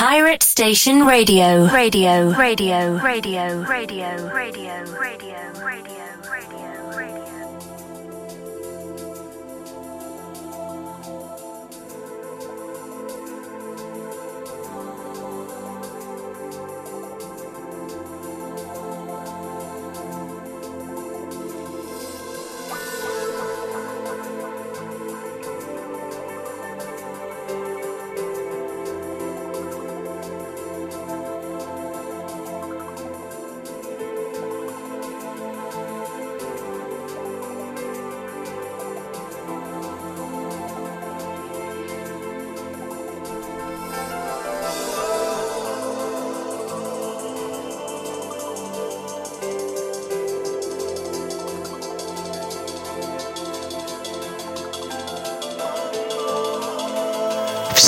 Pirate Station Radio. Radio. Radio. Radio. Radio. Radio. Radio.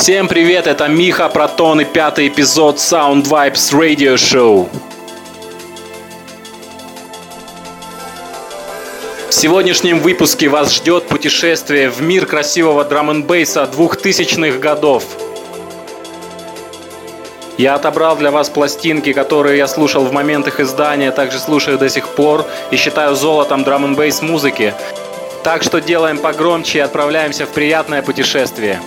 Всем привет, это Миха Протон и пятый эпизод Sound Vibes Radio Show. В сегодняшнем выпуске вас ждет путешествие в мир красивого драм н бейса 2000-х годов. Я отобрал для вас пластинки, которые я слушал в момент их издания, также слушаю до сих пор и считаю золотом драм н музыки. Так что делаем погромче и отправляемся в приятное путешествие.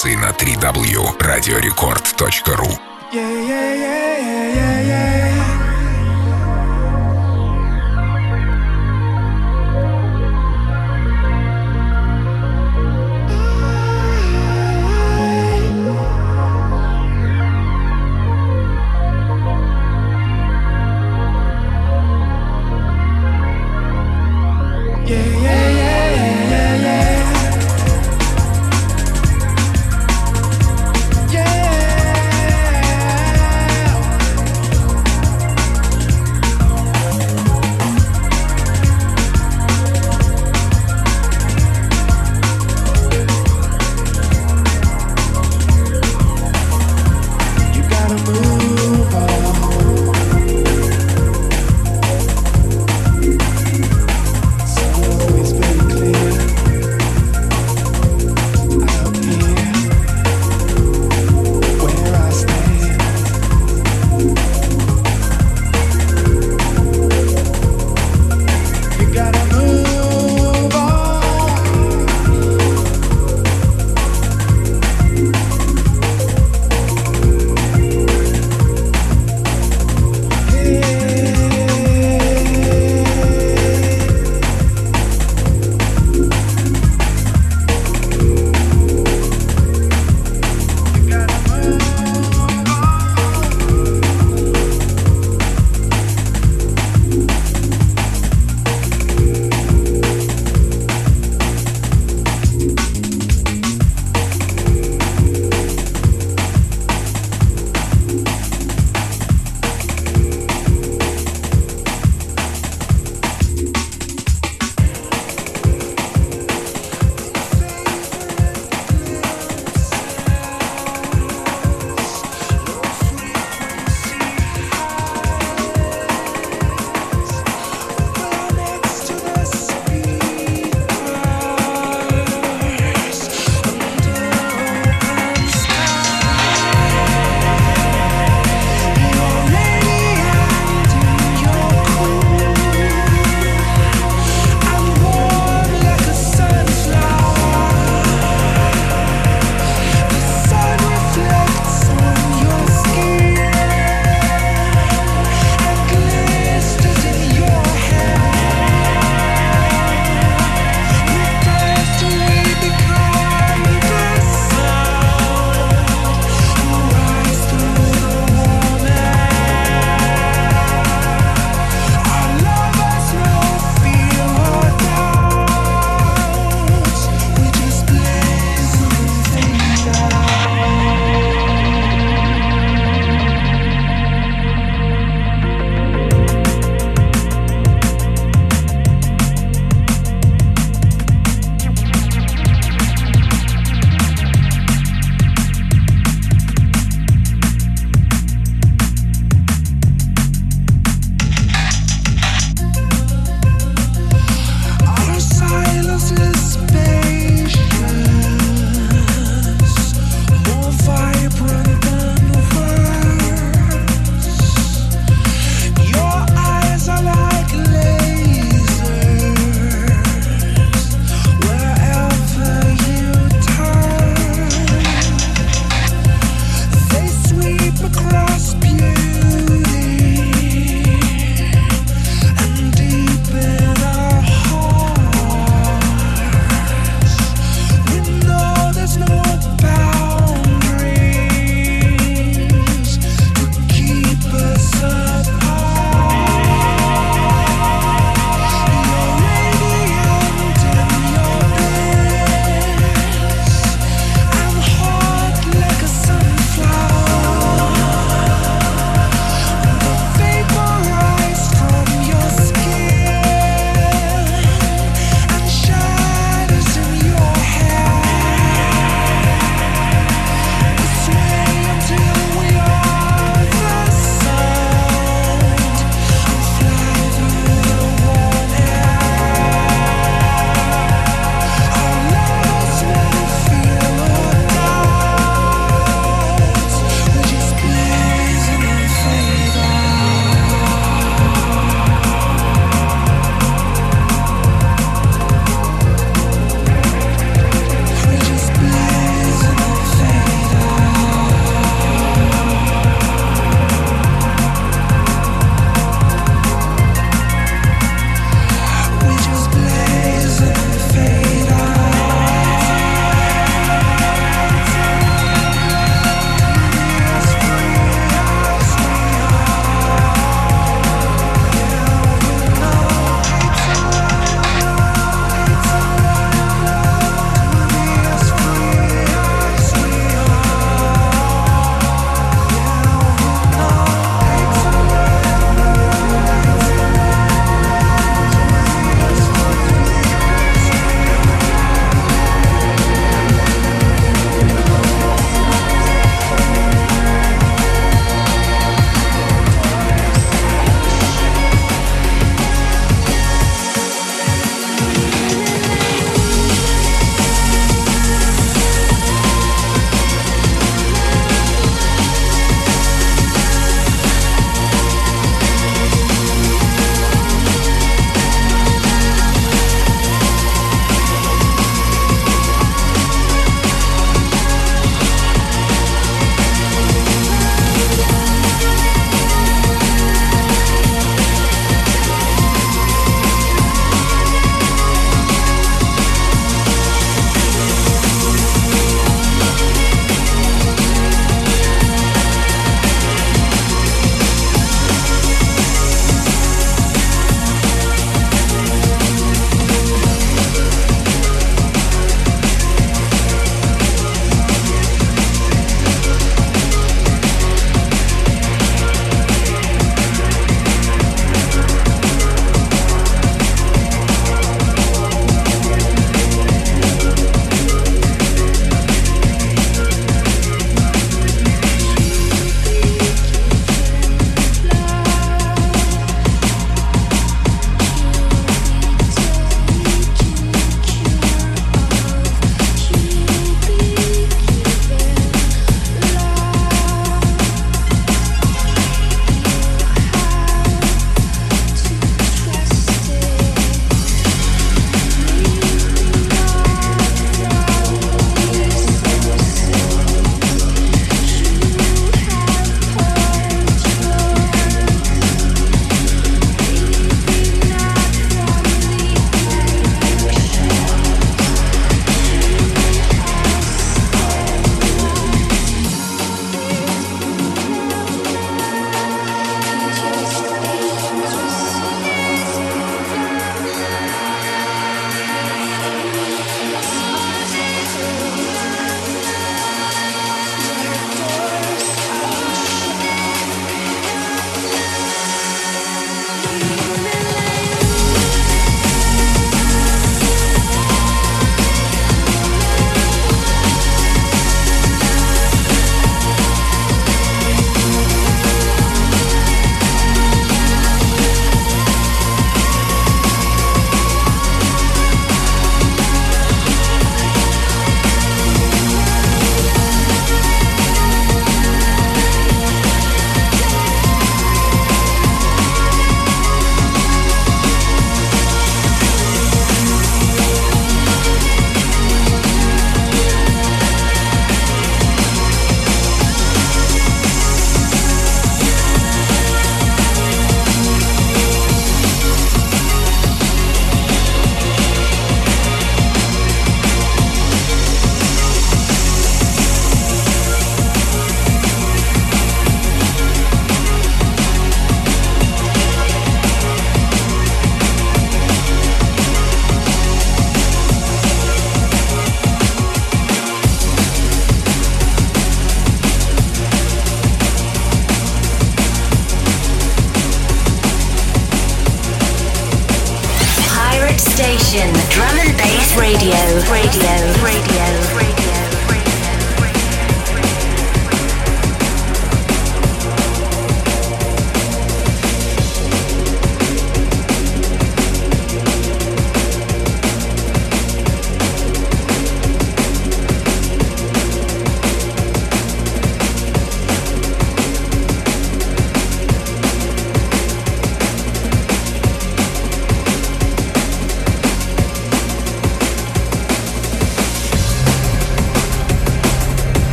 Интернет-радиостанции на 3w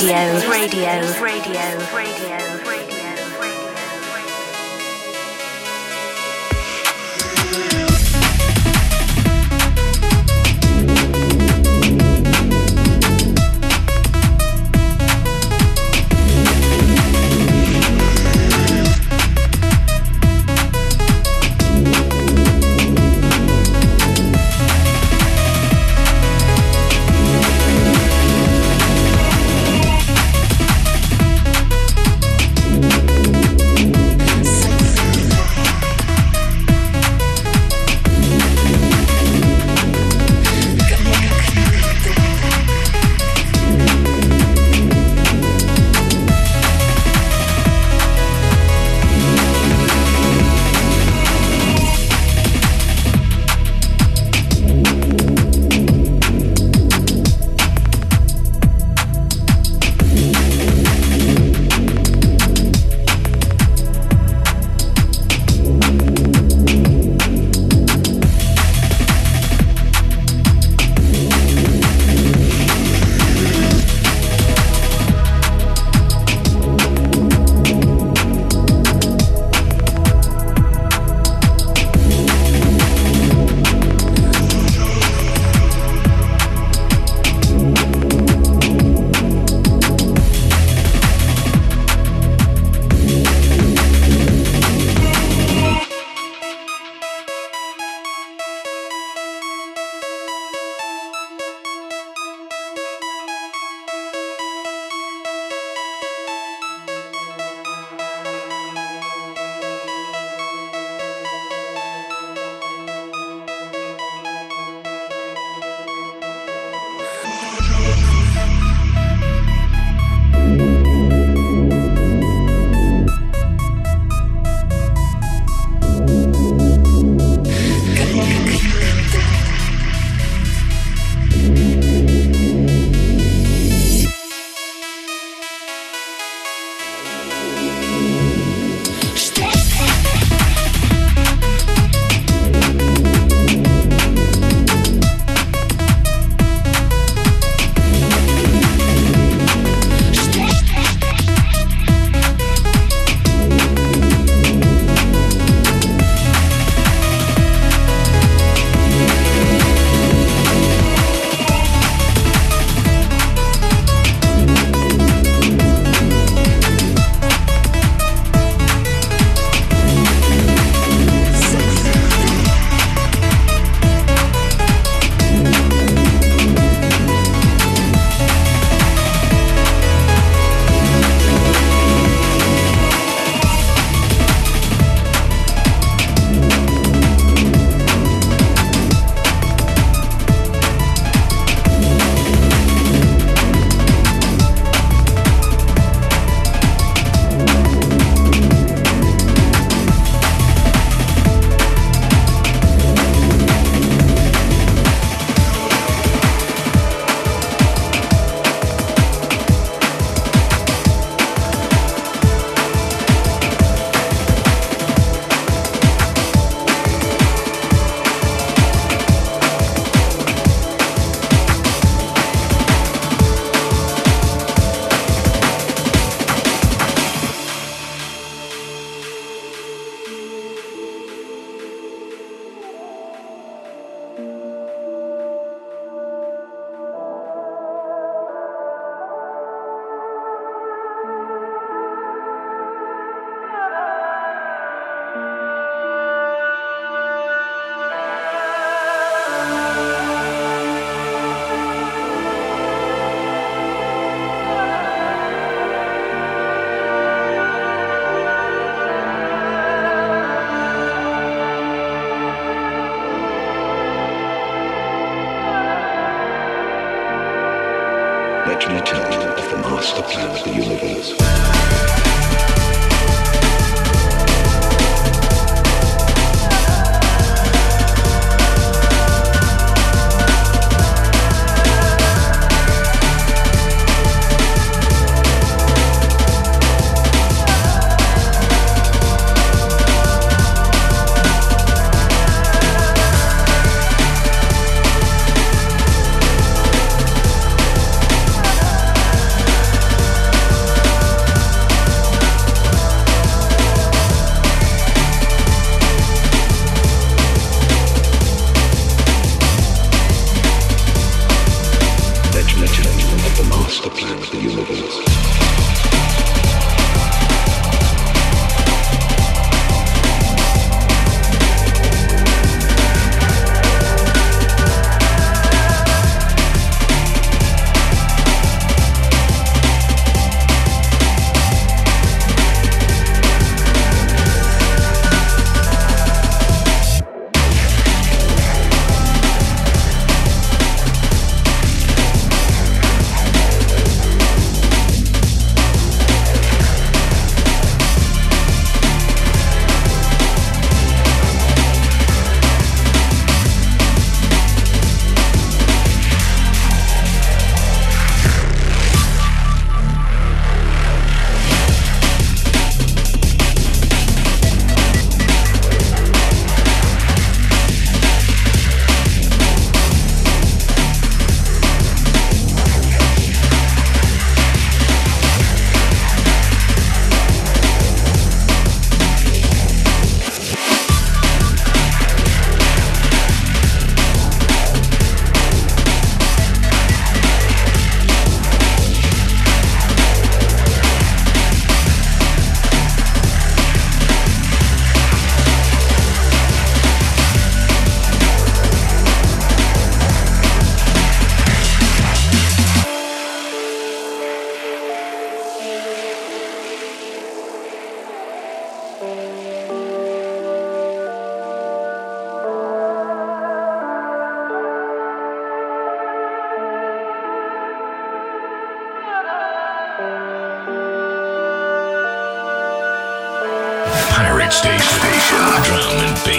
Radio. Radio.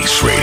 Space Radio.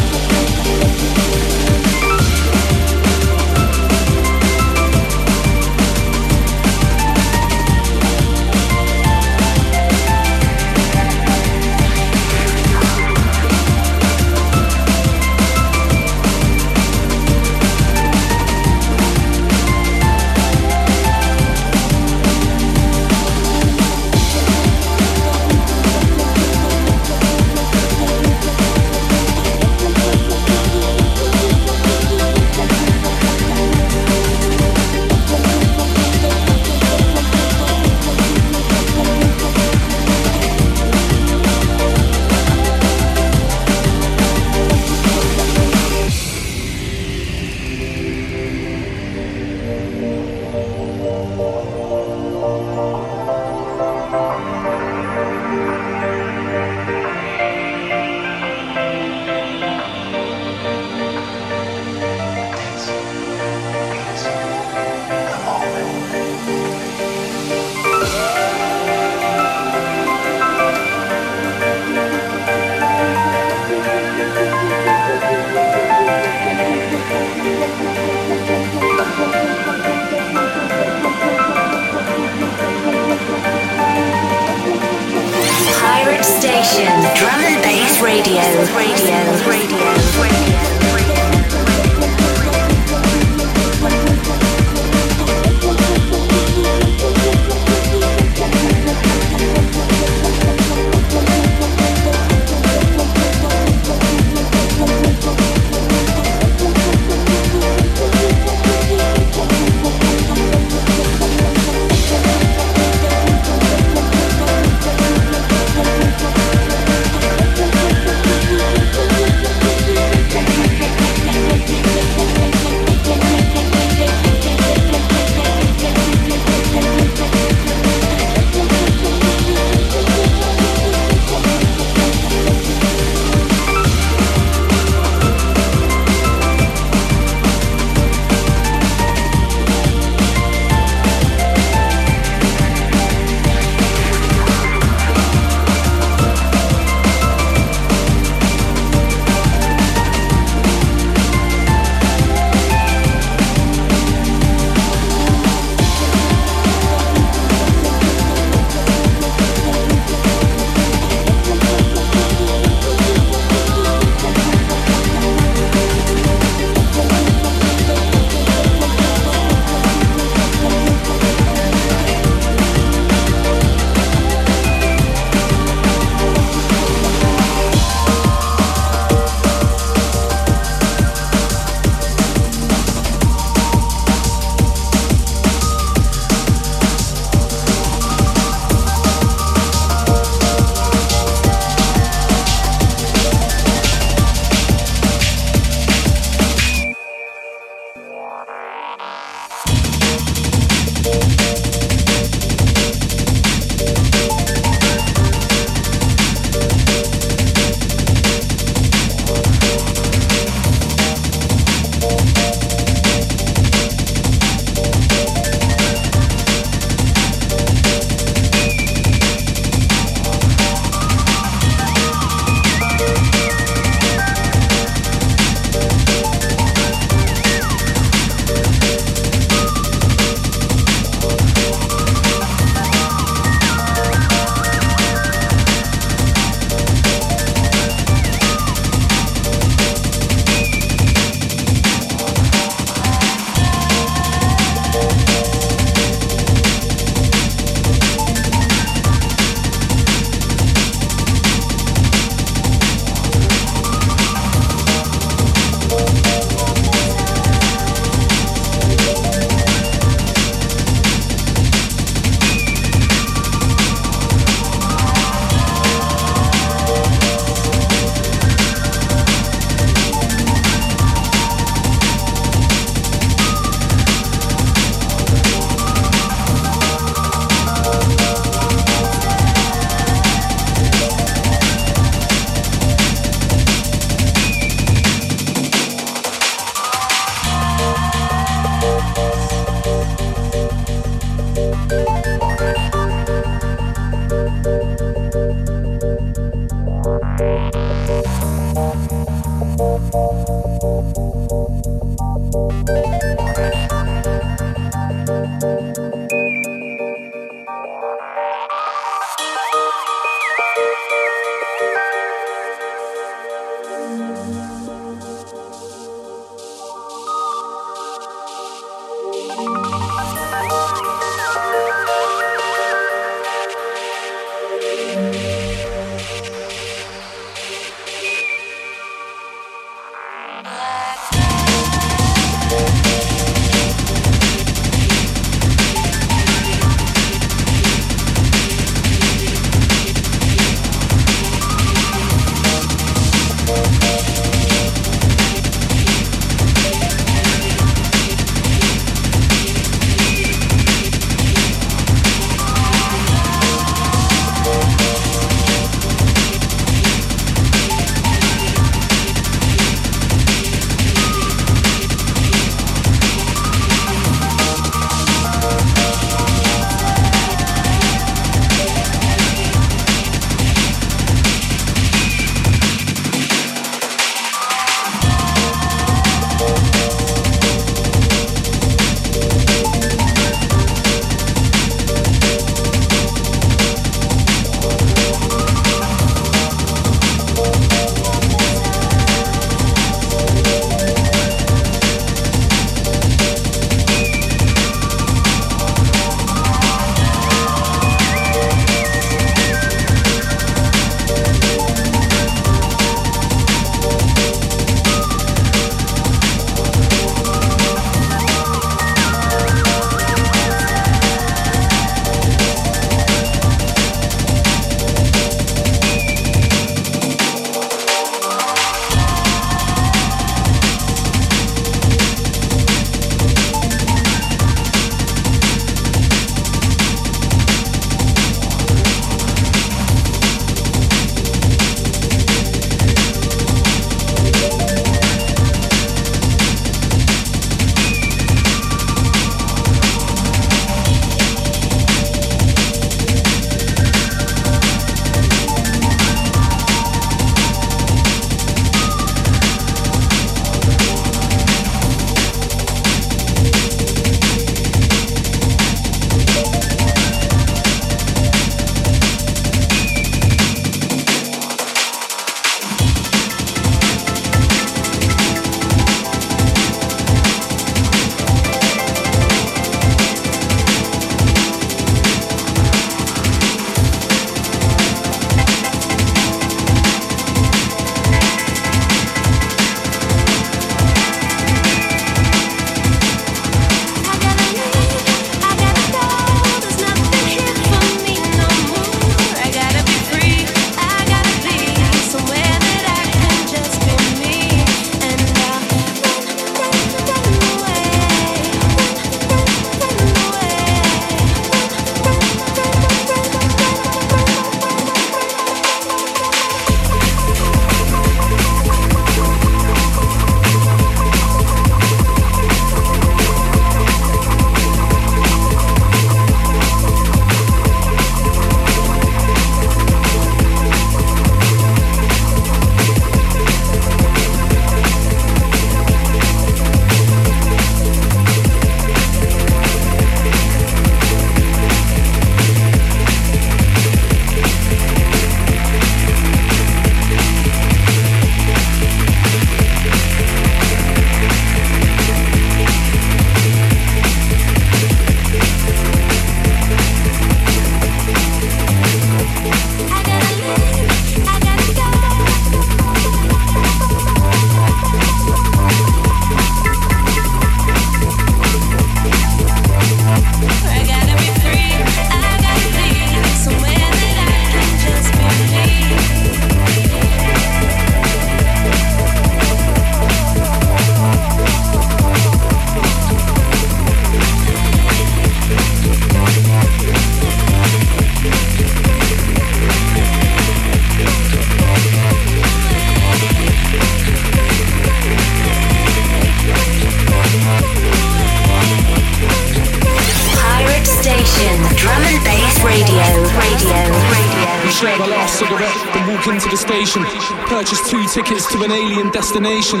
Into the station. Purchase two tickets to an alien destination.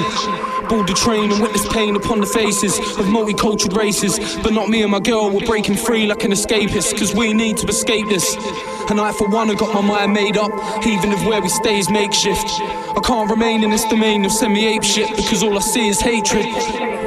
Board the train and witness pain upon the faces of multicultural races. But not me and my girl, we're breaking free like an escapist, cause we need to escape this. And I, for one, have got my mind made up, even if where we stay is makeshift. I can't remain in this domain of semi ape shit because all I see is hatred.